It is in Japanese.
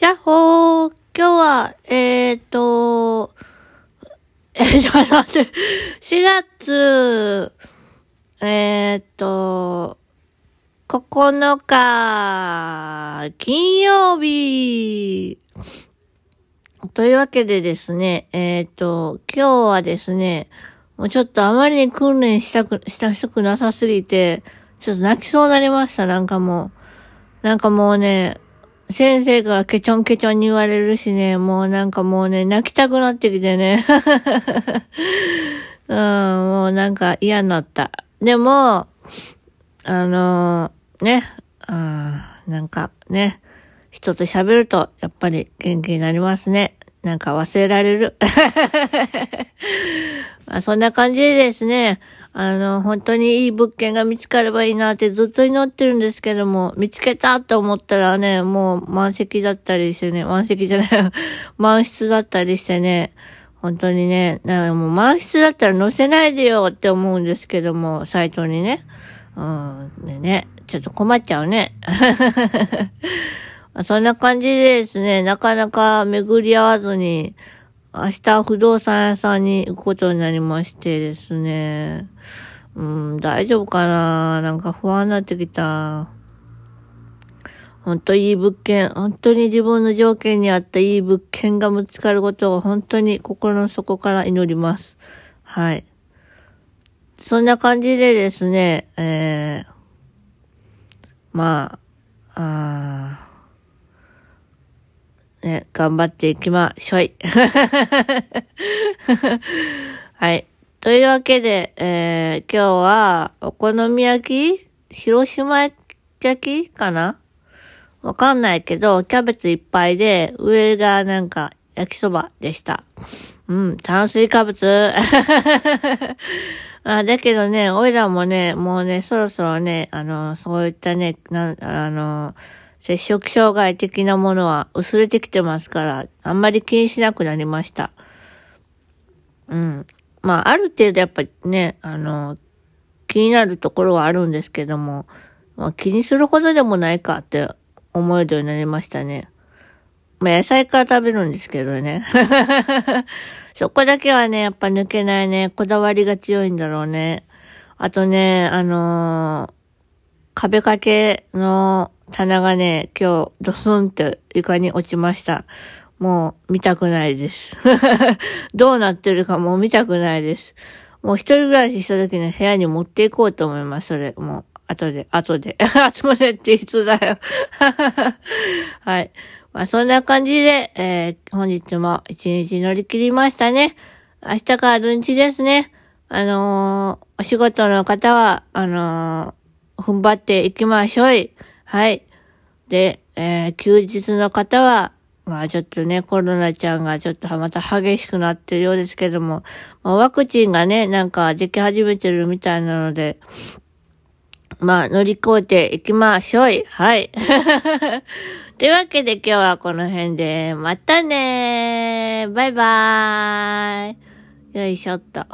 やっほー。今日は、えーと、えー、ちょっと待って、4月、えーと、9日、金曜日、というわけでですね、えーと、今日はですね、もうちょっとあまりに訓練したく、したしくなさすぎて、ちょっと泣きそうになりました、なんかもう。なんかもうね、先生からケチョンケチョンに言われるしね、もうなんかもうね、泣きたくなってきてね。うん、もうなんか嫌になった。でも、あのー、ね、うん、なんかね、人と喋ると、やっぱり元気になりますね。なんか忘れられる。まあ、そんな感じですね、あの、本当にいい物件が見つかればいいなってずっと祈ってるんですけども、見つけたと思ったらね、もう満席だったりしてね、満席じゃない、満室だったりしてね、本当にね、なんかもう満室だったら載せないでよって思うんですけども、サイトにね。うん、でね、ちょっと困っちゃうね。そんな感じでですね、なかなか巡り合わずに、明日不動産屋さんに行くことになりましてですね。うん、大丈夫かな？なんか不安になってきた。本当いい物件、本当に自分の条件に合ったいい物件が見つかることを本当に心の底から祈ります。はい。そんな感じでですね、えー、まあ、あね、頑張っていきましょい。はい。というわけで、えー、今日は、お好み焼き？広島焼きかな？わかんないけど、キャベツいっぱいで、上がなんか焼きそばでした。うん、炭水化物。あだけどね、おいらもね、もうね、そろそろね、あの、そういったね、な、あの、接触障害的なものは薄れてきてますから、あんまり気にしなくなりました。うん。まあ、ある程度やっぱりね、あの、気になるところはあるんですけども、まあ、気にするほどでもないかって思えるようになりましたね。まあ、野菜から食べるんですけどね。そこだけはね、やっぱ抜けないね。こだわりが強いんだろうね。あとね、あのー、壁掛けの棚がね、今日ドスンって床に落ちました。もう見たくないです。どうなってるかもう見たくないです。もう一人暮らしした時の部屋に持っていこうと思います、それ。もう、後で、後で。後でっていつだよ。はい。まあそんな感じで、えー、本日も一日乗り切りましたね。明日から土日ですね。あのー、お仕事の方は、あのー、踏ん張っていきましょい。はい。で、えー、休日の方は、まあちょっとね、コロナちゃんがちょっとまた激しくなってるようですけども、まあ、ワクチンがね、なんかでき始めてるみたいなので、まあ乗り越えていきましょい。はい。というわけで今日はこの辺で、またねーバイバーイよいしょっと。